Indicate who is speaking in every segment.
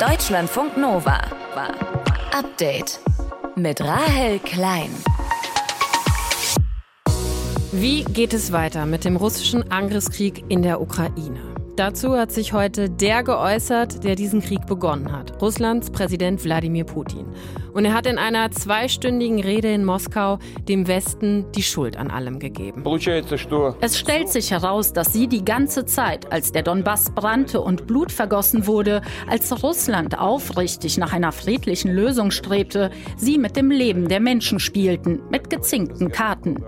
Speaker 1: Deutschlandfunk Nova. Update mit Rahel Klein.
Speaker 2: Wie geht es weiter mit dem russischen Angriffskrieg in der Ukraine? Dazu hat sich heute der geäußert, der diesen Krieg begonnen hat. Russlands Präsident Wladimir Putin. Und er hat in einer zweistündigen Rede in Moskau dem Westen die Schuld an allem gegeben.
Speaker 3: Es stellt sich heraus, dass sie die ganze Zeit, als der Donbass brannte und Blut vergossen wurde, als Russland aufrichtig nach einer friedlichen Lösung strebte, sie mit dem Leben der Menschen spielten, mit gezinkten Karten.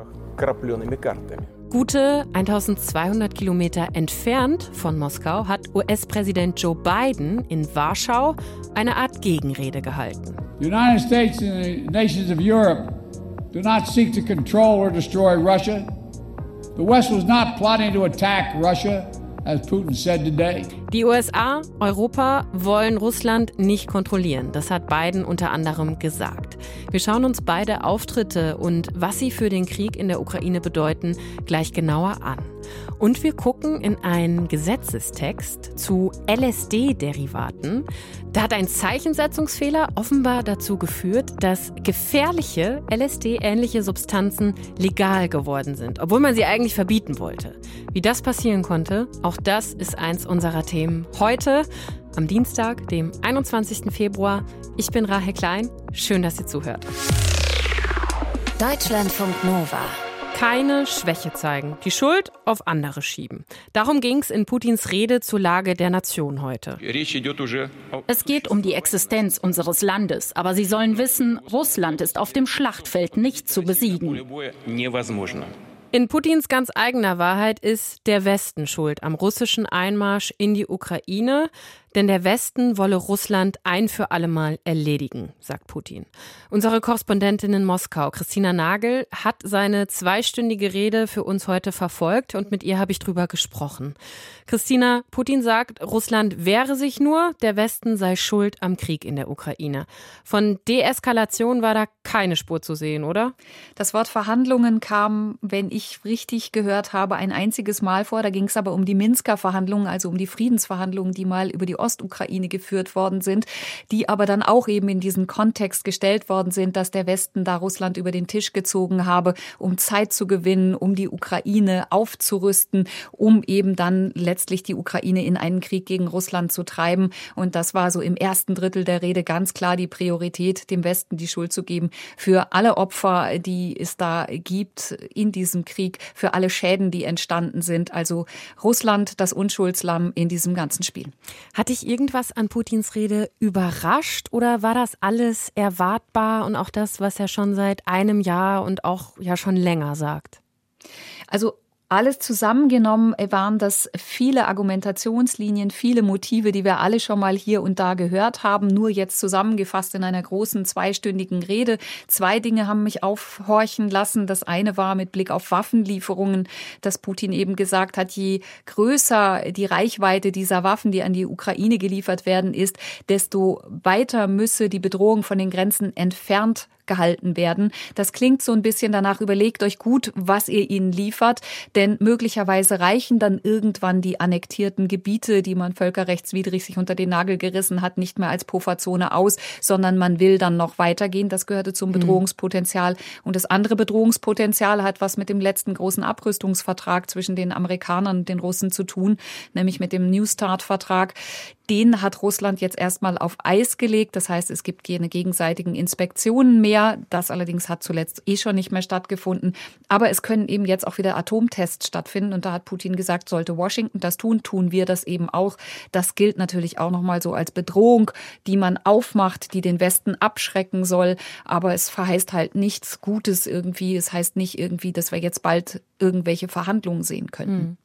Speaker 2: Gute 1200 Kilometer entfernt von Moskau hat US-Präsident Joe Biden in Warschau eine Art Gegenrede gehalten.
Speaker 4: The United States and the nations of Europe do not seek to control or destroy Russia. The West was not plotting to attack Russia. As Putin said today.
Speaker 2: Die USA, Europa wollen Russland nicht kontrollieren. Das hat Biden unter anderem gesagt. Wir schauen uns beide Auftritte und was sie für den Krieg in der Ukraine bedeuten, gleich genauer an. Und wir gucken in einen Gesetzestext zu LSD-Derivaten. Da hat ein Zeichensetzungsfehler offenbar dazu geführt, dass gefährliche LSD-ähnliche Substanzen legal geworden sind, obwohl man sie eigentlich verbieten wollte. Wie das passieren konnte, auch das ist eins unserer Themen heute am Dienstag, dem 21. Februar. Ich bin Rahel Klein. Schön, dass ihr zuhört.
Speaker 1: Deutschlandfunk Nova
Speaker 2: keine Schwäche zeigen, die Schuld auf andere schieben. Darum ging es in Putins Rede zur Lage der Nation heute.
Speaker 3: Es geht um die Existenz unseres Landes, aber Sie sollen wissen, Russland ist auf dem Schlachtfeld nicht zu besiegen.
Speaker 2: In Putins ganz eigener Wahrheit ist der Westen schuld am russischen Einmarsch in die Ukraine. Denn der Westen wolle Russland ein für allemal erledigen, sagt Putin. Unsere Korrespondentin in Moskau, Christina Nagel, hat seine zweistündige Rede für uns heute verfolgt und mit ihr habe ich drüber gesprochen. Christina, Putin sagt, Russland wehre sich nur, der Westen sei schuld am Krieg in der Ukraine. Von Deeskalation war da keine Spur zu sehen, oder?
Speaker 5: Das Wort Verhandlungen kam, wenn ich richtig gehört habe, ein einziges Mal vor. Da ging es aber um die Minsker Verhandlungen, also um die Friedensverhandlungen, die mal über die Ostukraine geführt worden sind, die aber dann auch eben in diesen Kontext gestellt worden sind, dass der Westen da Russland über den Tisch gezogen habe, um Zeit zu gewinnen, um die Ukraine aufzurüsten, um eben dann letztlich die Ukraine in einen Krieg gegen Russland zu treiben. Und das war so im ersten Drittel der Rede ganz klar die Priorität, dem Westen die Schuld zu geben für alle Opfer, die es da gibt in diesem Krieg, für alle Schäden, die entstanden sind. Also Russland, das Unschuldslamm in diesem ganzen Spiel.
Speaker 2: Hat dich irgendwas an Putins Rede überrascht oder war das alles erwartbar und auch das, was er schon seit einem Jahr und auch ja schon länger sagt?
Speaker 5: Also alles zusammengenommen waren das viele Argumentationslinien, viele Motive, die wir alle schon mal hier und da gehört haben, nur jetzt zusammengefasst in einer großen zweistündigen Rede. Zwei Dinge haben mich aufhorchen lassen. Das eine war mit Blick auf Waffenlieferungen, dass Putin eben gesagt hat, je größer die Reichweite dieser Waffen, die an die Ukraine geliefert werden, ist, desto weiter müsse die Bedrohung von den Grenzen entfernt gehalten werden. Das klingt so ein bisschen danach, überlegt euch gut, was ihr ihnen liefert, denn möglicherweise reichen dann irgendwann die annektierten Gebiete, die man völkerrechtswidrig sich unter den Nagel gerissen hat, nicht mehr als Pufferzone aus, sondern man will dann noch weitergehen. Das gehörte zum mhm. Bedrohungspotenzial. Und das andere Bedrohungspotenzial hat was mit dem letzten großen Abrüstungsvertrag zwischen den Amerikanern und den Russen zu tun, nämlich mit dem New Start-Vertrag. Den hat Russland jetzt erstmal auf Eis gelegt. Das heißt, es gibt keine gegenseitigen Inspektionen mehr. Das allerdings hat zuletzt eh schon nicht mehr stattgefunden. Aber es können eben jetzt auch wieder Atomtests stattfinden. Und da hat Putin gesagt, sollte Washington das tun, tun wir das eben auch. Das gilt natürlich auch nochmal so als Bedrohung, die man aufmacht, die den Westen abschrecken soll. Aber es verheißt halt nichts Gutes irgendwie. Es heißt nicht irgendwie, dass wir jetzt bald irgendwelche Verhandlungen sehen könnten. Mhm.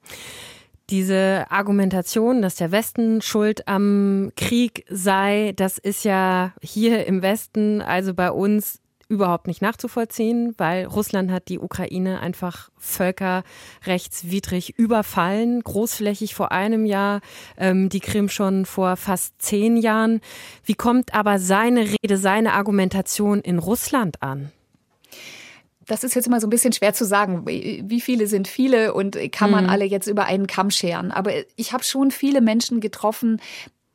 Speaker 2: Diese Argumentation, dass der Westen schuld am Krieg sei, das ist ja hier im Westen, also bei uns, überhaupt nicht nachzuvollziehen, weil Russland hat die Ukraine einfach völkerrechtswidrig überfallen, großflächig vor einem Jahr, ähm, die Krim schon vor fast zehn Jahren. Wie kommt aber seine Rede, seine Argumentation in Russland an?
Speaker 5: Das ist jetzt immer so ein bisschen schwer zu sagen, wie viele sind viele und kann man mhm. alle jetzt über einen Kamm scheren. Aber ich habe schon viele Menschen getroffen,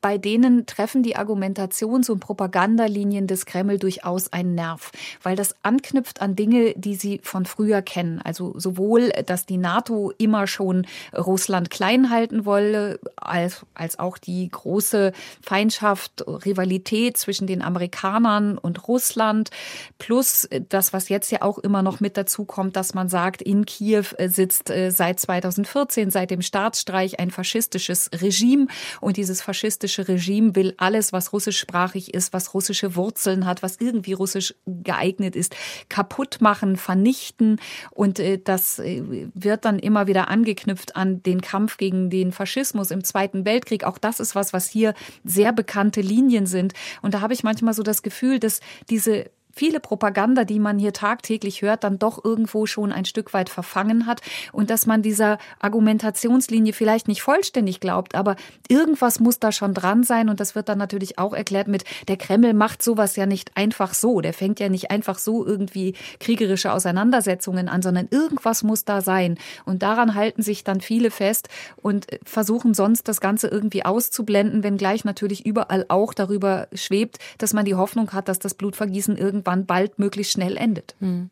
Speaker 5: bei denen treffen die Argumentations- und Propagandalinien des Kreml durchaus einen Nerv, weil das anknüpft an Dinge, die sie von früher kennen. Also sowohl, dass die NATO immer schon Russland klein halten wolle, als, als auch die große Feindschaft, Rivalität zwischen den Amerikanern und Russland, plus das, was jetzt ja auch immer noch mit dazu kommt, dass man sagt, in Kiew sitzt äh, seit 2014, seit dem Staatsstreich, ein faschistisches Regime und dieses faschistische russische Regime will alles, was russischsprachig ist, was russische Wurzeln hat, was irgendwie russisch geeignet ist, kaputt machen, vernichten. Und äh, das äh, wird dann immer wieder angeknüpft an den Kampf gegen den Faschismus im Zweiten Weltkrieg. Auch das ist was, was hier sehr bekannte Linien sind. Und da habe ich manchmal so das Gefühl, dass diese viele Propaganda, die man hier tagtäglich hört, dann doch irgendwo schon ein Stück weit verfangen hat und dass man dieser Argumentationslinie vielleicht nicht vollständig glaubt, aber irgendwas muss da schon dran sein und das wird dann natürlich auch erklärt mit, der Kreml macht sowas ja nicht einfach so, der fängt ja nicht einfach so irgendwie kriegerische Auseinandersetzungen an, sondern irgendwas muss da sein und daran halten sich dann viele fest und versuchen sonst das Ganze irgendwie auszublenden, wenngleich natürlich überall auch darüber schwebt, dass man die Hoffnung hat, dass das Blutvergießen irgendwie irgendwann bald möglichst schnell endet. Hm.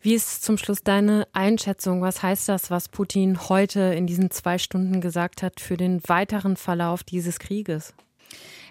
Speaker 2: Wie ist zum Schluss deine Einschätzung? Was heißt das, was Putin heute in diesen zwei Stunden gesagt hat für den weiteren Verlauf dieses Krieges?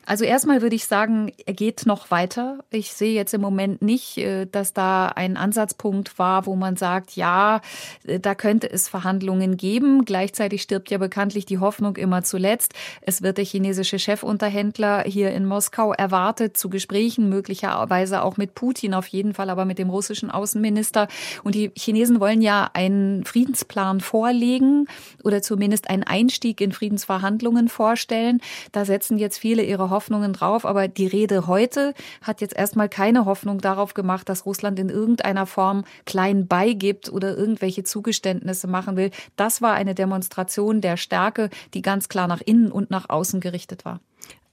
Speaker 5: Also erstmal würde ich sagen, er geht noch weiter. Ich sehe jetzt im Moment nicht, äh, dass da ein Ansatzpunkt war, wo man sagt, ja, äh, da könnte es Verhandlungen geben. Gleichzeitig stirbt ja bekanntlich die Hoffnung immer zuletzt. Es wird der chinesische Chefunterhändler hier in Moskau erwartet zu Gesprächen, möglicherweise auch mit Putin, auf jeden Fall aber mit dem russischen Außenminister. Und die Chinesen wollen ja einen Friedensplan vorlegen oder zumindest einen Einstieg in Friedensverhandlungen vorstellen. Da setzen jetzt viele ihre Hoffnungen drauf, aber die Rede heute hat jetzt erstmal keine Hoffnung darauf gemacht, dass Russland in irgendeiner Form klein beigibt oder irgendwelche Zugeständnisse machen will. Das war eine Demonstration der Stärke, die ganz klar nach innen und nach außen gerichtet war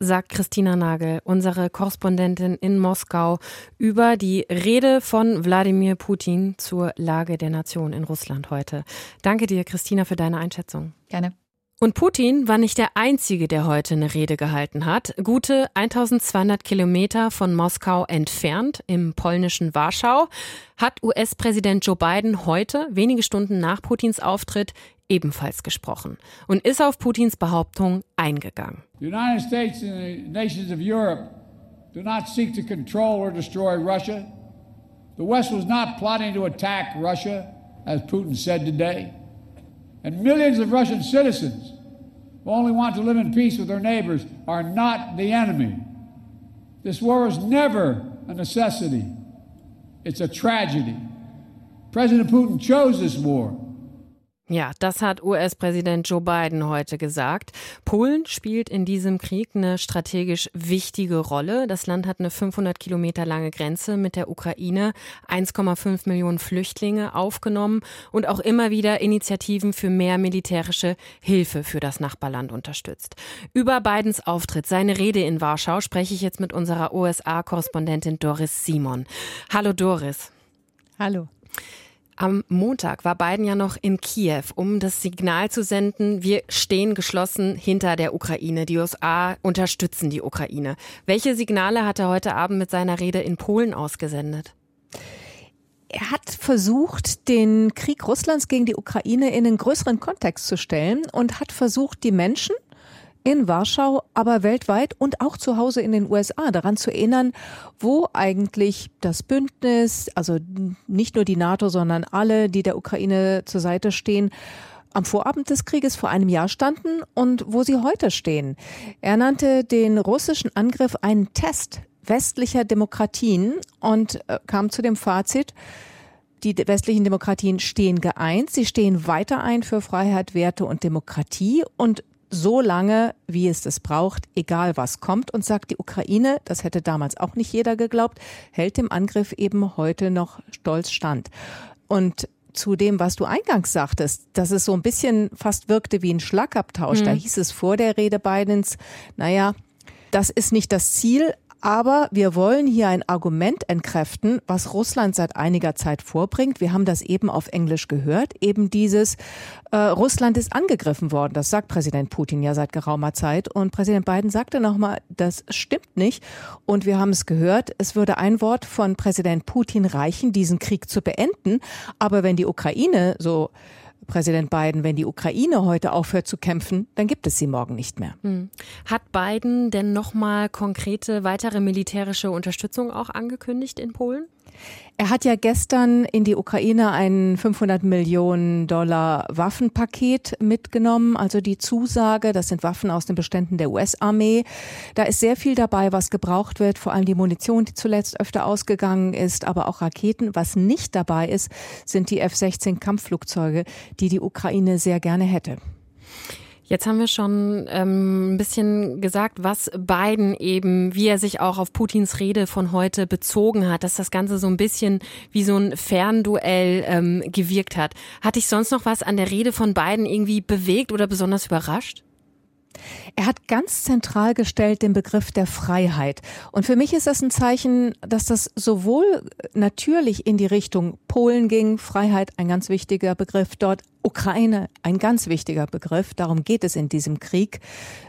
Speaker 2: sagt Christina Nagel, unsere Korrespondentin in Moskau, über die Rede von Wladimir Putin zur Lage der Nation in Russland heute. Danke dir, Christina, für deine Einschätzung.
Speaker 5: Gerne.
Speaker 2: Und Putin war nicht der Einzige, der heute eine Rede gehalten hat. Gute 1200 Kilometer von Moskau entfernt, im polnischen Warschau, hat US-Präsident Joe Biden heute, wenige Stunden nach Putins Auftritt, ebenfalls gesprochen und ist auf Putins Behauptung eingegangen.
Speaker 4: The United States and the nations of Europe do not seek to control or destroy Russia. The West was not plotting to attack Russia, as Putin said today. And millions of Russian citizens who only want to live in peace with their neighbors are not the enemy. This war is never a necessity, it's a tragedy. President Putin chose this war.
Speaker 2: Ja, das hat US-Präsident Joe Biden heute gesagt. Polen spielt in diesem Krieg eine strategisch wichtige Rolle. Das Land hat eine 500 Kilometer lange Grenze mit der Ukraine, 1,5 Millionen Flüchtlinge aufgenommen und auch immer wieder Initiativen für mehr militärische Hilfe für das Nachbarland unterstützt. Über Bidens Auftritt, seine Rede in Warschau, spreche ich jetzt mit unserer USA-Korrespondentin Doris Simon. Hallo Doris.
Speaker 6: Hallo.
Speaker 2: Am Montag war Biden ja noch in Kiew, um das Signal zu senden, wir stehen geschlossen hinter der Ukraine. Die USA unterstützen die Ukraine. Welche Signale hat er heute Abend mit seiner Rede in Polen ausgesendet?
Speaker 6: Er hat versucht, den Krieg Russlands gegen die Ukraine in einen größeren Kontext zu stellen und hat versucht, die Menschen in Warschau, aber weltweit und auch zu Hause in den USA daran zu erinnern, wo eigentlich das Bündnis, also nicht nur die NATO, sondern alle, die der Ukraine zur Seite stehen, am Vorabend des Krieges vor einem Jahr standen und wo sie heute stehen. Er nannte den russischen Angriff einen Test westlicher Demokratien und äh, kam zu dem Fazit, die westlichen Demokratien stehen geeint, sie stehen weiter ein für Freiheit, Werte und Demokratie und so lange, wie es das braucht, egal was kommt. Und sagt die Ukraine, das hätte damals auch nicht jeder geglaubt, hält dem Angriff eben heute noch stolz stand. Und zu dem, was du eingangs sagtest, dass es so ein bisschen fast wirkte wie ein Schlagabtausch. Mhm. Da hieß es vor der Rede Bidens, naja, das ist nicht das Ziel, Aber wir wollen hier ein Argument entkräften, was Russland seit einiger Zeit vorbringt. Wir haben das eben auf Englisch gehört. Eben dieses, äh, Russland ist angegriffen worden. Das sagt Präsident Putin ja seit geraumer Zeit. Und Präsident Biden sagte nochmal, das stimmt nicht. Und wir haben es gehört, es würde ein Wort von Präsident Putin reichen, diesen Krieg zu beenden. Aber wenn die Ukraine so Präsident Biden, wenn die Ukraine heute aufhört zu kämpfen, dann gibt es sie morgen nicht mehr. Hm.
Speaker 2: Hat Biden denn nochmal konkrete weitere militärische Unterstützung auch angekündigt in Polen?
Speaker 6: Er hat ja gestern in die Ukraine ein 500 Millionen Dollar Waffenpaket mitgenommen, also die Zusage, das sind Waffen aus den Beständen der US-Armee. Da ist sehr viel dabei, was gebraucht wird, vor allem die Munition, die zuletzt öfter ausgegangen ist, aber auch Raketen. Was nicht dabei ist, sind die F-16 Kampfflugzeuge, die die Ukraine sehr gerne hätte.
Speaker 2: Jetzt haben wir schon ähm, ein bisschen gesagt, was Biden eben, wie er sich auch auf Putins Rede von heute bezogen hat, dass das Ganze so ein bisschen wie so ein Fernduell ähm, gewirkt hat. Hat dich sonst noch was an der Rede von Biden irgendwie bewegt oder besonders überrascht?
Speaker 6: Er hat ganz zentral gestellt den Begriff der Freiheit. Und für mich ist das ein Zeichen, dass das sowohl natürlich in die Richtung Polen ging, Freiheit, ein ganz wichtiger Begriff dort, Ukraine, ein ganz wichtiger Begriff. Darum geht es in diesem Krieg,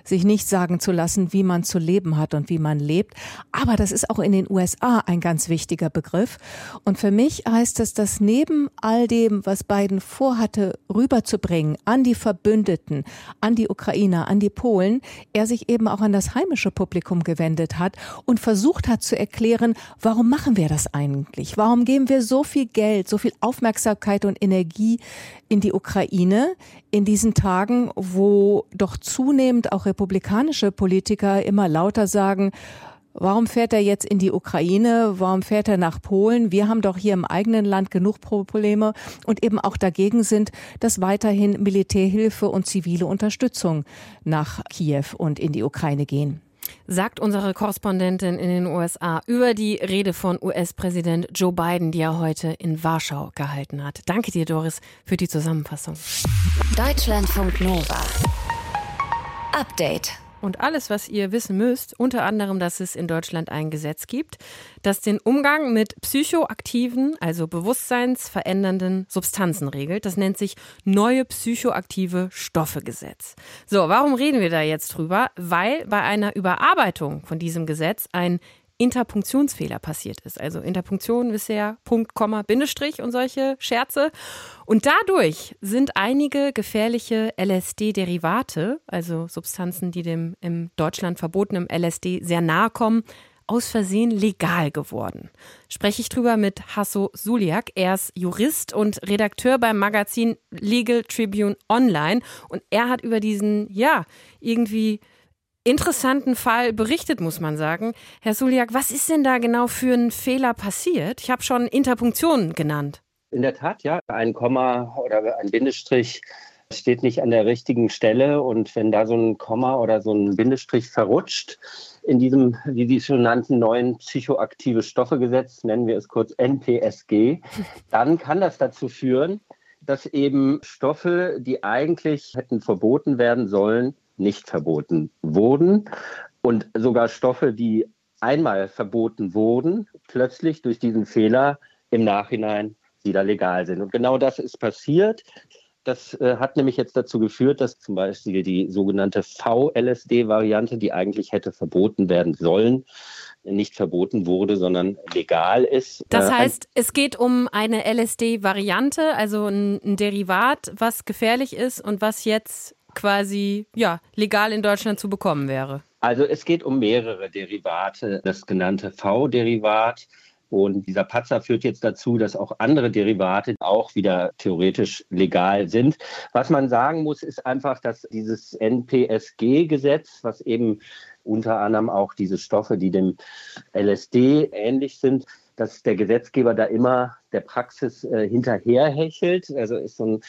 Speaker 6: sich nicht sagen zu lassen, wie man zu leben hat und wie man lebt. Aber das ist auch in den USA ein ganz wichtiger Begriff. Und für mich heißt es, dass neben all dem, was Biden vorhatte, rüberzubringen an die Verbündeten, an die Ukrainer, an die Polen, er sich eben auch an das heimische Publikum gewendet hat und versucht hat zu erklären, warum machen wir das eigentlich? Warum geben wir so viel Geld, so viel Aufmerksamkeit und Energie in die Ukraine in diesen Tagen, wo doch zunehmend auch republikanische Politiker immer lauter sagen, Warum fährt er jetzt in die Ukraine? Warum fährt er nach Polen? Wir haben doch hier im eigenen Land genug Probleme und eben auch dagegen sind, dass weiterhin Militärhilfe und zivile Unterstützung nach Kiew und in die Ukraine gehen
Speaker 2: sagt unsere Korrespondentin in den USA über die Rede von US-Präsident Joe Biden, die er heute in Warschau gehalten hat. Danke dir, Doris, für die Zusammenfassung.
Speaker 1: Deutschlandfunk Nova. Update.
Speaker 2: Und alles, was ihr wissen müsst, unter anderem, dass es in Deutschland ein Gesetz gibt, das den Umgang mit psychoaktiven, also bewusstseinsverändernden Substanzen regelt. Das nennt sich Neue psychoaktive Stoffe-Gesetz. So, warum reden wir da jetzt drüber? Weil bei einer Überarbeitung von diesem Gesetz ein Interpunktionsfehler passiert ist. Also Interpunktion ja Punkt, Komma, Bindestrich und solche Scherze. Und dadurch sind einige gefährliche LSD-Derivate, also Substanzen, die dem im Deutschland verbotenen LSD sehr nahe kommen, aus Versehen legal geworden. Spreche ich drüber mit Hasso Suliak. Er ist Jurist und Redakteur beim Magazin Legal Tribune Online. Und er hat über diesen, ja, irgendwie interessanten Fall berichtet, muss man sagen. Herr Suliak, was ist denn da genau für ein Fehler passiert? Ich habe schon Interpunktionen genannt.
Speaker 7: In der Tat, ja. Ein Komma oder ein Bindestrich steht nicht an der richtigen Stelle. Und wenn da so ein Komma oder so ein Bindestrich verrutscht, in diesem, wie Sie schon nannten, neuen psychoaktive Stoffe-Gesetz, nennen wir es kurz NPSG, dann kann das dazu führen, dass eben Stoffe, die eigentlich hätten verboten werden sollen, nicht verboten wurden und sogar Stoffe, die einmal verboten wurden, plötzlich durch diesen Fehler im Nachhinein wieder legal sind. Und genau das ist passiert. Das äh, hat nämlich jetzt dazu geführt, dass zum Beispiel die sogenannte VLSD-Variante, die eigentlich hätte verboten werden sollen, nicht verboten wurde, sondern legal ist.
Speaker 2: Das äh, heißt, es geht um eine LSD-Variante, also ein, ein Derivat, was gefährlich ist und was jetzt quasi ja, legal in Deutschland zu bekommen wäre?
Speaker 7: Also es geht um mehrere Derivate. Das genannte V-Derivat und dieser Patzer führt jetzt dazu, dass auch andere Derivate auch wieder theoretisch legal sind. Was man sagen muss, ist einfach, dass dieses NPSG-Gesetz, was eben unter anderem auch diese Stoffe, die dem LSD ähnlich sind, dass der Gesetzgeber da immer der Praxis äh, hinterherhechelt. Also ist so ein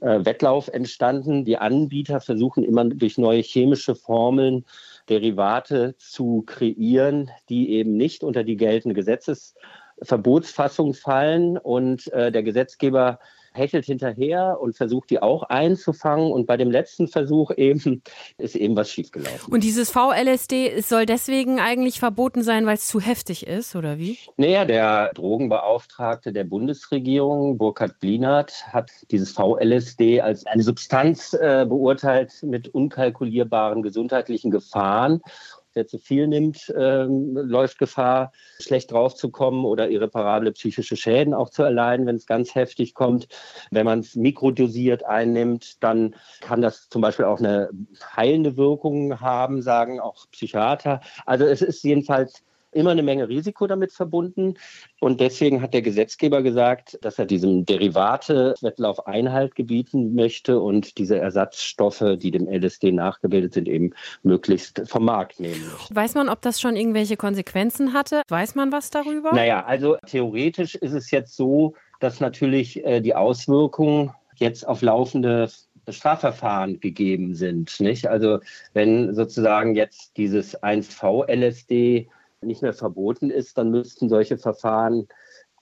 Speaker 7: äh, Wettlauf entstanden. Die Anbieter versuchen immer durch neue chemische Formeln Derivate zu kreieren, die eben nicht unter die geltende Gesetzesverbotsfassung fallen. Und äh, der Gesetzgeber hechelt hinterher und versucht die auch einzufangen. Und bei dem letzten Versuch eben ist eben was schiefgelaufen.
Speaker 2: Und dieses VLSD soll deswegen eigentlich verboten sein, weil es zu heftig ist, oder wie?
Speaker 7: Naja, der Drogenbeauftragte der Bundesregierung, Burkhard Blinert, hat dieses VLSD als eine Substanz äh, beurteilt mit unkalkulierbaren gesundheitlichen Gefahren Wer zu viel nimmt, ähm, läuft Gefahr, schlecht draufzukommen oder irreparable psychische Schäden auch zu erleiden, wenn es ganz heftig kommt. Wenn man es mikrodosiert einnimmt, dann kann das zum Beispiel auch eine heilende Wirkung haben, sagen auch Psychiater. Also es ist jedenfalls immer eine Menge Risiko damit verbunden. Und deswegen hat der Gesetzgeber gesagt, dass er diesem Derivate-Wettlauf Einhalt gebieten möchte und diese Ersatzstoffe, die dem LSD nachgebildet sind, eben möglichst vom Markt nehmen möchte.
Speaker 2: Weiß man, ob das schon irgendwelche Konsequenzen hatte? Weiß man was darüber?
Speaker 7: Naja, also theoretisch ist es jetzt so, dass natürlich äh, die Auswirkungen jetzt auf laufende Strafverfahren gegeben sind. Nicht? Also wenn sozusagen jetzt dieses 1V-LSD nicht mehr verboten ist, dann müssten solche Verfahren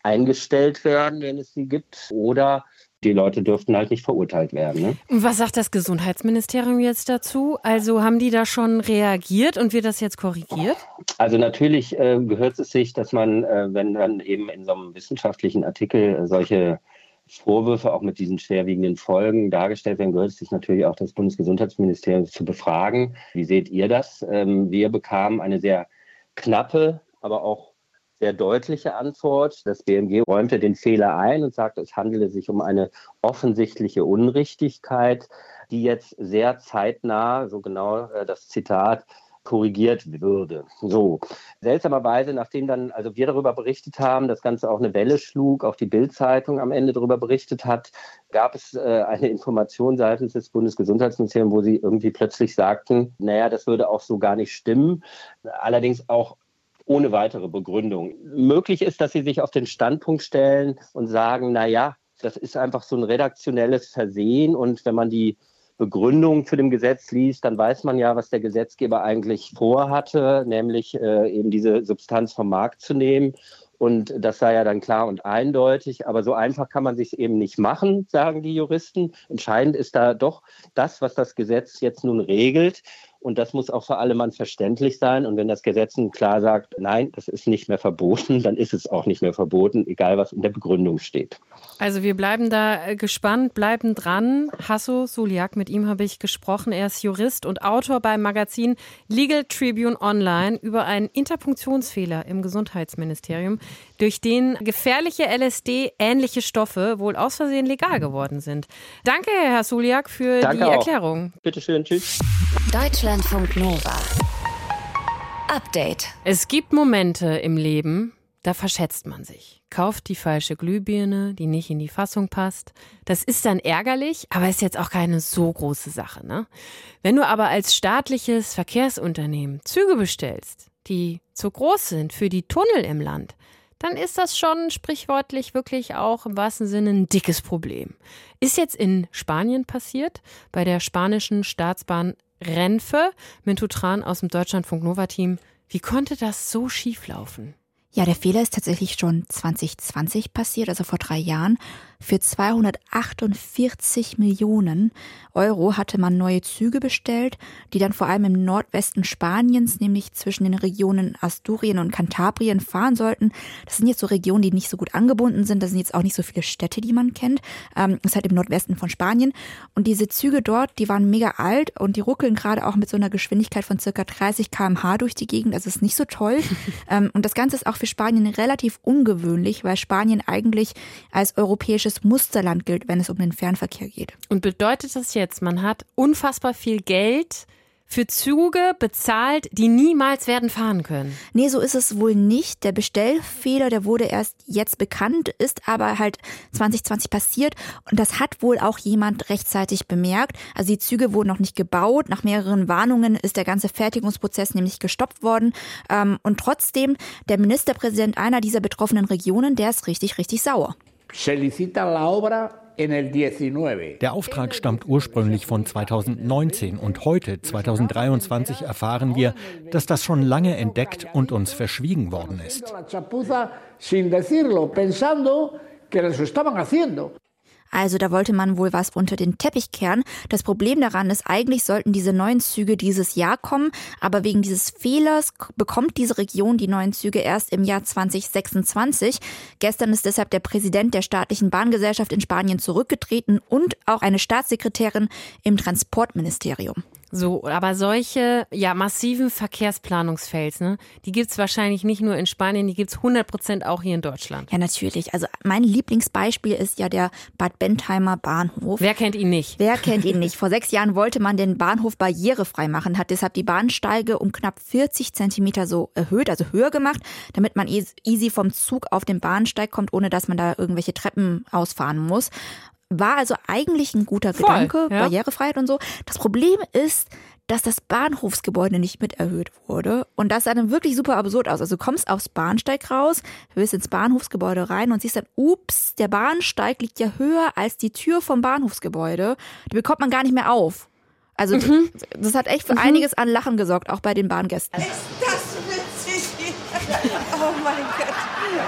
Speaker 7: eingestellt werden, wenn es sie gibt. Oder die Leute dürften halt nicht verurteilt werden. Ne?
Speaker 2: Was sagt das Gesundheitsministerium jetzt dazu? Also haben die da schon reagiert und wird das jetzt korrigiert?
Speaker 7: Also natürlich äh, gehört es sich, dass man, äh, wenn dann eben in so einem wissenschaftlichen Artikel äh, solche Vorwürfe auch mit diesen schwerwiegenden Folgen dargestellt werden, gehört es sich natürlich auch das Bundesgesundheitsministerium zu befragen. Wie seht ihr das? Ähm, wir bekamen eine sehr knappe, aber auch sehr deutliche Antwort. Das BMG räumte den Fehler ein und sagte, es handele sich um eine offensichtliche Unrichtigkeit, die jetzt sehr zeitnah, so genau äh, das Zitat, korrigiert würde. So. Seltsamerweise, nachdem dann, also wir darüber berichtet haben, das Ganze auch eine Welle schlug, auch die Bild-Zeitung am Ende darüber berichtet hat, gab es äh, eine Information seitens des Bundesgesundheitsministeriums, wo sie irgendwie plötzlich sagten, naja, das würde auch so gar nicht stimmen. Allerdings auch ohne weitere Begründung. Möglich ist, dass sie sich auf den Standpunkt stellen und sagen, naja, das ist einfach so ein redaktionelles Versehen und wenn man die Begründung zu dem Gesetz liest, dann weiß man ja, was der Gesetzgeber eigentlich vorhatte, nämlich äh, eben diese Substanz vom Markt zu nehmen. Und das sei ja dann klar und eindeutig. Aber so einfach kann man sich eben nicht machen, sagen die Juristen. Entscheidend ist da doch das, was das Gesetz jetzt nun regelt. Und das muss auch für alle Mann verständlich sein. Und wenn das Gesetz klar sagt, nein, das ist nicht mehr verboten, dann ist es auch nicht mehr verboten, egal was in der Begründung steht.
Speaker 2: Also wir bleiben da äh, gespannt, bleiben dran. Hasso Suliak, mit ihm habe ich gesprochen. Er ist Jurist und Autor beim Magazin Legal Tribune Online über einen Interpunktionsfehler im Gesundheitsministerium, durch den gefährliche LSD-ähnliche Stoffe wohl aus Versehen legal geworden sind. Danke, Herr Suliak, für Danke die auch. Erklärung.
Speaker 7: Bitte schön, tschüss.
Speaker 1: Deutschlandfunk Nova. Update.
Speaker 2: Es gibt Momente im Leben, da verschätzt man sich. Kauft die falsche Glühbirne, die nicht in die Fassung passt. Das ist dann ärgerlich, aber ist jetzt auch keine so große Sache. Ne? Wenn du aber als staatliches Verkehrsunternehmen Züge bestellst, die zu groß sind für die Tunnel im Land, dann ist das schon sprichwörtlich wirklich auch im wahrsten Sinne ein dickes Problem. Ist jetzt in Spanien passiert, bei der spanischen Staatsbahn Renfe. Mintutran aus dem Deutschlandfunk Nova Team. Wie konnte das so schief laufen?
Speaker 8: Ja, der Fehler ist tatsächlich schon 2020 passiert, also vor drei Jahren. Für 248 Millionen Euro hatte man neue Züge bestellt, die dann vor allem im Nordwesten Spaniens, nämlich zwischen den Regionen Asturien und Kantabrien fahren sollten. Das sind jetzt so Regionen, die nicht so gut angebunden sind. Das sind jetzt auch nicht so viele Städte, die man kennt. Ähm, das ist halt im Nordwesten von Spanien. Und diese Züge dort, die waren mega alt und die ruckeln gerade auch mit so einer Geschwindigkeit von circa 30 kmh durch die Gegend. Also ist nicht so toll. ähm, und das Ganze ist auch für Spanien relativ ungewöhnlich, weil Spanien eigentlich als europäisches Musterland gilt, wenn es um den Fernverkehr geht.
Speaker 2: Und bedeutet das jetzt, man hat unfassbar viel Geld für Züge bezahlt, die niemals werden fahren können.
Speaker 8: Nee, so ist es wohl nicht. Der Bestellfehler, der wurde erst jetzt bekannt, ist aber halt 2020 passiert und das hat wohl auch jemand rechtzeitig bemerkt. Also die Züge wurden noch nicht gebaut. Nach mehreren Warnungen ist der ganze Fertigungsprozess nämlich gestoppt worden. Ähm, und trotzdem, der Ministerpräsident einer dieser betroffenen Regionen, der ist richtig, richtig sauer.
Speaker 9: Der Auftrag stammt ursprünglich von 2019 und heute, 2023, erfahren wir, dass das schon lange entdeckt und uns verschwiegen worden ist.
Speaker 8: Also da wollte man wohl was unter den Teppich kehren. Das Problem daran ist, eigentlich sollten diese neuen Züge dieses Jahr kommen, aber wegen dieses Fehlers bekommt diese Region die neuen Züge erst im Jahr 2026. Gestern ist deshalb der Präsident der staatlichen Bahngesellschaft in Spanien zurückgetreten und auch eine Staatssekretärin im Transportministerium.
Speaker 2: So, aber solche ja massiven Verkehrsplanungsfails, ne, die gibt's wahrscheinlich nicht nur in Spanien, die gibt's 100 Prozent auch hier in Deutschland.
Speaker 8: Ja, natürlich. Also mein Lieblingsbeispiel ist ja der Bad Bentheimer Bahnhof.
Speaker 2: Wer kennt ihn nicht?
Speaker 8: Wer kennt ihn nicht? Vor sechs Jahren wollte man den Bahnhof barrierefrei machen, hat deshalb die Bahnsteige um knapp 40 Zentimeter so erhöht, also höher gemacht, damit man easy vom Zug auf den Bahnsteig kommt, ohne dass man da irgendwelche Treppen ausfahren muss. War also eigentlich ein guter Voll, Gedanke, ja. Barrierefreiheit und so. Das Problem ist, dass das Bahnhofsgebäude nicht mit erhöht wurde. Und das sah dann wirklich super absurd aus. Also du kommst aufs Bahnsteig raus, willst ins Bahnhofsgebäude rein und siehst dann, ups, der Bahnsteig liegt ja höher als die Tür vom Bahnhofsgebäude. Die bekommt man gar nicht mehr auf. Also mhm. das hat echt für mhm. einiges an Lachen gesorgt, auch bei den Bahngästen.
Speaker 10: Ist das witzig? Oh mein Gott,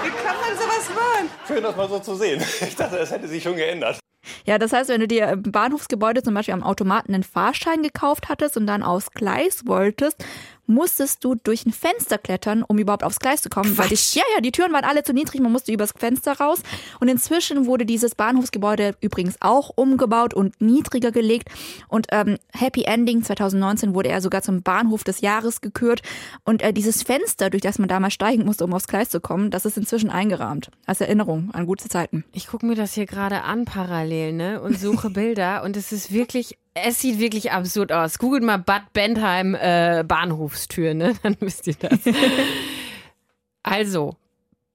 Speaker 10: wie kann man sowas machen?
Speaker 11: Schön, das mal so zu sehen. Ich dachte, das hätte sich schon geändert.
Speaker 8: Ja, das heißt, wenn du dir im Bahnhofsgebäude zum Beispiel am Automaten einen Fahrschein gekauft hattest und dann aufs Gleis wolltest, musstest du durch ein Fenster klettern, um überhaupt aufs Gleis zu kommen. Weil die, ja, ja, die Türen waren alle zu niedrig, man musste übers Fenster raus. Und inzwischen wurde dieses Bahnhofsgebäude übrigens auch umgebaut und niedriger gelegt. Und ähm, Happy Ending 2019 wurde er sogar zum Bahnhof des Jahres gekürt. Und äh, dieses Fenster, durch das man damals steigen musste, um aufs Gleis zu kommen, das ist inzwischen eingerahmt. Als Erinnerung an gute Zeiten.
Speaker 2: Ich gucke mir das hier gerade an parallel ne, und suche Bilder. Und es ist wirklich es sieht wirklich absurd aus. Googelt mal Bad Bentheim äh, Bahnhofstür, ne? Dann wisst ihr das. also,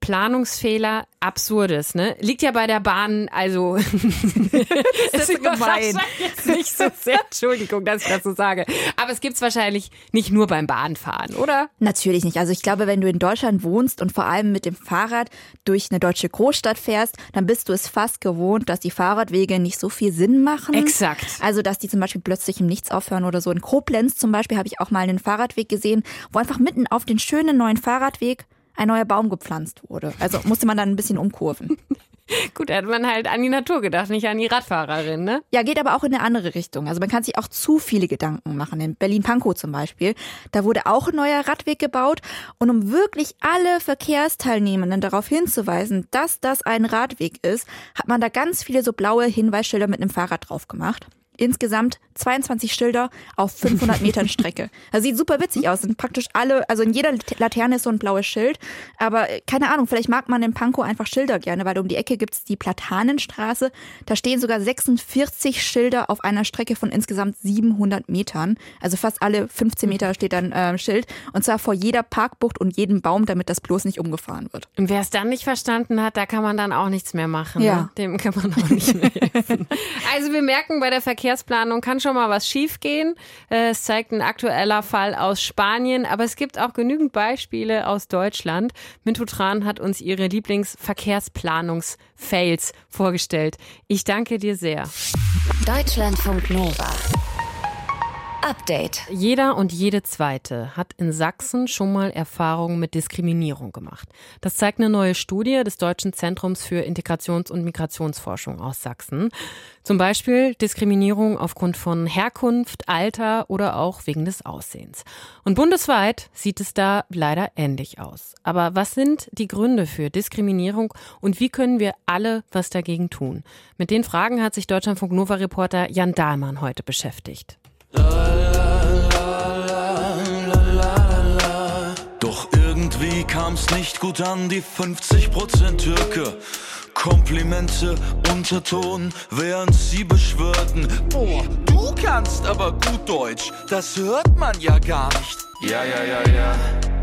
Speaker 2: Planungsfehler, absurdes, ne? Liegt ja bei der Bahn, also das ist gemein. Jetzt nicht so sehr, Entschuldigung, dass ich das so sage. Aber es gibt es wahrscheinlich nicht nur beim Bahnfahren, oder?
Speaker 8: Natürlich nicht. Also ich glaube, wenn du in Deutschland wohnst und vor allem mit dem Fahrrad durch eine deutsche Großstadt fährst, dann bist du es fast gewohnt, dass die Fahrradwege nicht so viel Sinn machen.
Speaker 2: Exakt.
Speaker 8: Also dass die zum Beispiel plötzlich im Nichts aufhören oder so. In Koblenz zum Beispiel habe ich auch mal einen Fahrradweg gesehen, wo einfach mitten auf den schönen neuen Fahrradweg ein neuer Baum gepflanzt wurde. Also musste man dann ein bisschen umkurven.
Speaker 2: Gut, da hat man halt an die Natur gedacht, nicht an die Radfahrerin, ne?
Speaker 8: Ja, geht aber auch in eine andere Richtung. Also man kann sich auch zu viele Gedanken machen. In Berlin-Pankow zum Beispiel, da wurde auch ein neuer Radweg gebaut. Und um wirklich alle Verkehrsteilnehmenden darauf hinzuweisen, dass das ein Radweg ist, hat man da ganz viele so blaue Hinweisschilder mit einem Fahrrad drauf gemacht insgesamt 22 Schilder auf 500 Metern Strecke. Das sieht super witzig aus. Sind praktisch alle, also in jeder Laterne ist so ein blaues Schild. Aber äh, keine Ahnung, vielleicht mag man in Pankow einfach Schilder gerne, weil um die Ecke gibt's die Platanenstraße. Da stehen sogar 46 Schilder auf einer Strecke von insgesamt 700 Metern. Also fast alle 15 Meter steht dann äh, Schild. Und zwar vor jeder Parkbucht und jedem Baum, damit das bloß nicht umgefahren wird.
Speaker 2: Und wer es dann nicht verstanden hat, da kann man dann auch nichts mehr machen. Ja. Ne? Dem kann man auch nicht mehr helfen. also wir merken bei der Verkehr Verkehrsplanung kann schon mal was schiefgehen. Äh, es zeigt ein aktueller Fall aus Spanien, aber es gibt auch genügend Beispiele aus Deutschland. Mintu Tran hat uns ihre Lieblingsverkehrsplanungs-Fails vorgestellt. Ich danke dir sehr.
Speaker 1: Deutschlandfunk Nova. Update.
Speaker 2: Jeder und jede Zweite hat in Sachsen schon mal Erfahrungen mit Diskriminierung gemacht. Das zeigt eine neue Studie des Deutschen Zentrums für Integrations- und Migrationsforschung aus Sachsen. Zum Beispiel Diskriminierung aufgrund von Herkunft, Alter oder auch wegen des Aussehens. Und bundesweit sieht es da leider ähnlich aus. Aber was sind die Gründe für Diskriminierung und wie können wir alle was dagegen tun? Mit den Fragen hat sich Deutschlandfunk Nova Reporter Jan Dahlmann heute beschäftigt.
Speaker 12: Doch kam's nicht gut an, die 50% Türke. Komplimente, Unterton, während sie beschwörten. Boah, du kannst aber gut Deutsch, das hört man ja gar nicht.
Speaker 13: Ja, ja, ja, ja.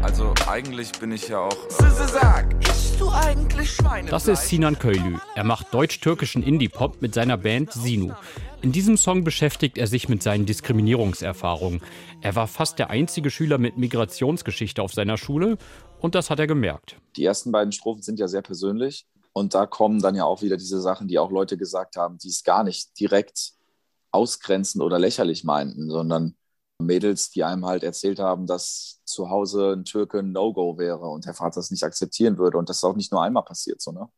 Speaker 13: Also eigentlich bin ich ja auch. Äh
Speaker 12: Sag, isst du eigentlich Schweine?
Speaker 14: Das ist Sinan Köylü. Er macht deutsch-türkischen Indie-Pop mit seiner Band Sinu. In diesem Song beschäftigt er sich mit seinen Diskriminierungserfahrungen. Er war fast der einzige Schüler mit Migrationsgeschichte auf seiner Schule und das hat er gemerkt.
Speaker 15: Die ersten beiden Strophen sind ja sehr persönlich und da kommen dann ja auch wieder diese Sachen, die auch Leute gesagt haben, die es gar nicht direkt ausgrenzend oder lächerlich meinten, sondern Mädels, die einem halt erzählt haben, dass zu Hause ein Türke ein No-Go wäre und der Vater es nicht akzeptieren würde und das ist auch nicht nur einmal passiert. So, ne?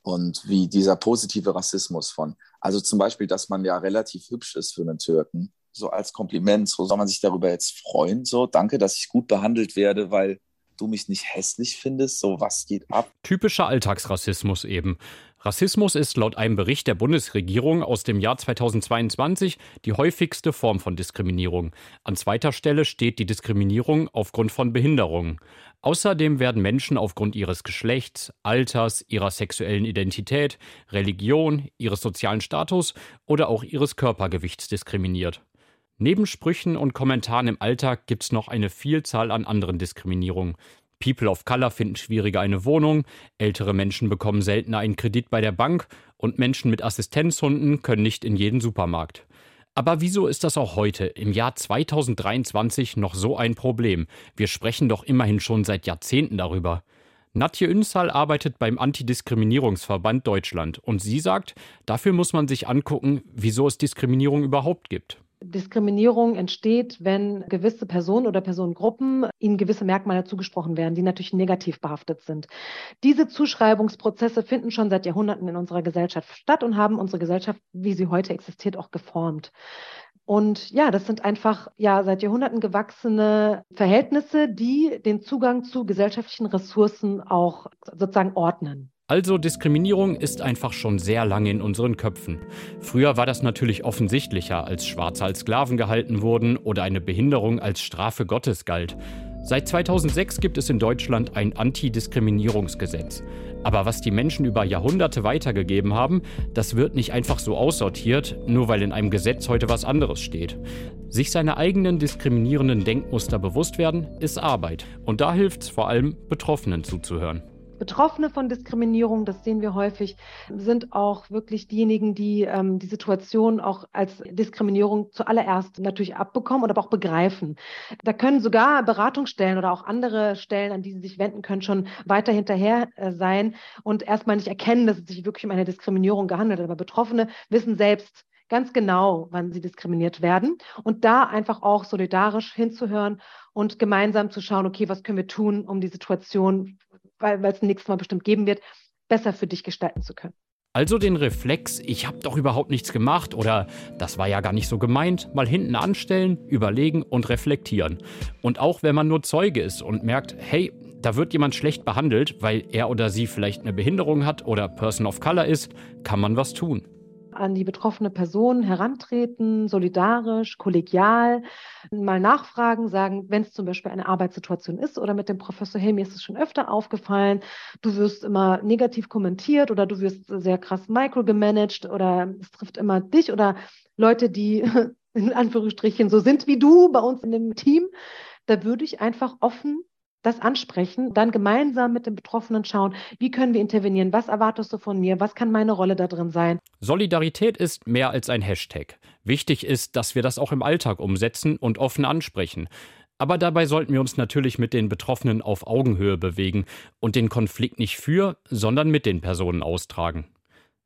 Speaker 15: Und wie dieser positive Rassismus von, also zum Beispiel, dass man ja relativ hübsch ist für einen Türken, so als Kompliment, so soll man sich darüber jetzt freuen, so danke, dass ich gut behandelt werde, weil du mich nicht hässlich findest, so was geht ab?
Speaker 14: Typischer Alltagsrassismus eben. Rassismus ist laut einem Bericht der Bundesregierung aus dem Jahr 2022 die häufigste Form von Diskriminierung. An zweiter Stelle steht die Diskriminierung aufgrund von Behinderungen. Außerdem werden Menschen aufgrund ihres Geschlechts, Alters, ihrer sexuellen Identität, Religion, ihres sozialen Status oder auch ihres Körpergewichts diskriminiert. Neben Sprüchen und Kommentaren im Alltag gibt es noch eine Vielzahl an anderen Diskriminierungen. People of Color finden schwieriger eine Wohnung, ältere Menschen bekommen seltener einen Kredit bei der Bank und Menschen mit Assistenzhunden können nicht in jeden Supermarkt. Aber wieso ist das auch heute, im Jahr 2023, noch so ein Problem? Wir sprechen doch immerhin schon seit Jahrzehnten darüber. Natje Ünsal arbeitet beim Antidiskriminierungsverband Deutschland und sie sagt, dafür muss man sich angucken, wieso es Diskriminierung überhaupt gibt.
Speaker 16: Diskriminierung entsteht, wenn gewisse Personen oder Personengruppen ihnen gewisse Merkmale zugesprochen werden, die natürlich negativ behaftet sind. Diese Zuschreibungsprozesse finden schon seit Jahrhunderten in unserer Gesellschaft statt und haben unsere Gesellschaft, wie sie heute existiert, auch geformt. Und ja, das sind einfach ja seit Jahrhunderten gewachsene Verhältnisse, die den Zugang zu gesellschaftlichen Ressourcen auch sozusagen ordnen.
Speaker 14: Also Diskriminierung ist einfach schon sehr lange in unseren Köpfen. Früher war das natürlich offensichtlicher, als Schwarze als Sklaven gehalten wurden oder eine Behinderung als Strafe Gottes galt. Seit 2006 gibt es in Deutschland ein Antidiskriminierungsgesetz. Aber was die Menschen über Jahrhunderte weitergegeben haben, das wird nicht einfach so aussortiert, nur weil in einem Gesetz heute was anderes steht. Sich seiner eigenen diskriminierenden Denkmuster bewusst werden, ist Arbeit. Und da hilft es vor allem, Betroffenen zuzuhören.
Speaker 16: Betroffene von Diskriminierung, das sehen wir häufig, sind auch wirklich diejenigen, die ähm, die Situation auch als Diskriminierung zuallererst natürlich abbekommen aber auch begreifen. Da können sogar Beratungsstellen oder auch andere Stellen, an die sie sich wenden können, schon weiter hinterher äh, sein und erstmal nicht erkennen, dass es sich wirklich um eine Diskriminierung gehandelt hat. Aber Betroffene wissen selbst, ganz genau, wann sie diskriminiert werden und da einfach auch solidarisch hinzuhören und gemeinsam zu schauen, okay, was können wir tun, um die Situation weil es nächstes Mal bestimmt geben wird, besser für dich gestalten zu können.
Speaker 14: Also den Reflex, ich habe doch überhaupt nichts gemacht oder das war ja gar nicht so gemeint, mal hinten anstellen, überlegen und reflektieren. Und auch wenn man nur Zeuge ist und merkt, hey, da wird jemand schlecht behandelt, weil er oder sie vielleicht eine Behinderung hat oder Person of Color ist, kann man was tun
Speaker 16: an die betroffene Person herantreten, solidarisch, kollegial, mal nachfragen, sagen, wenn es zum Beispiel eine Arbeitssituation ist oder mit dem Professor, hey, mir ist es schon öfter aufgefallen, du wirst immer negativ kommentiert oder du wirst sehr krass microgemanagt oder es trifft immer dich oder Leute, die in Anführungsstrichen so sind wie du bei uns in dem Team, da würde ich einfach offen das ansprechen, dann gemeinsam mit den Betroffenen schauen, wie können wir intervenieren, was erwartest du von mir, was kann meine Rolle da drin sein.
Speaker 14: Solidarität ist mehr als ein Hashtag. Wichtig ist, dass wir das auch im Alltag umsetzen und offen ansprechen. Aber dabei sollten wir uns natürlich mit den Betroffenen auf Augenhöhe bewegen und den Konflikt nicht für, sondern mit den Personen austragen.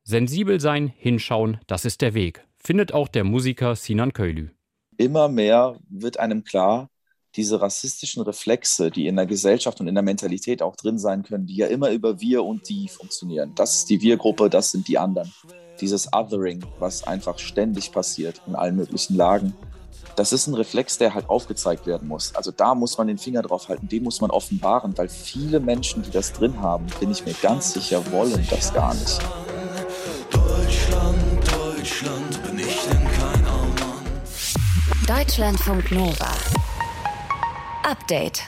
Speaker 14: Sensibel sein, hinschauen, das ist der Weg, findet auch der Musiker Sinan Köylü.
Speaker 15: Immer mehr wird einem klar, diese rassistischen Reflexe, die in der Gesellschaft und in der Mentalität auch drin sein können, die ja immer über wir und die funktionieren. Das ist die Wir-Gruppe, das sind die anderen. Dieses Othering, was einfach ständig passiert in allen möglichen Lagen, das ist ein Reflex, der halt aufgezeigt werden muss. Also da muss man den Finger drauf halten, den muss man offenbaren, weil viele Menschen, die das drin haben, bin ich mir ganz sicher, wollen das gar nicht.
Speaker 1: Deutschland, Deutschland, bin ich denn kein Mann? Deutschlandfunk Nova. Update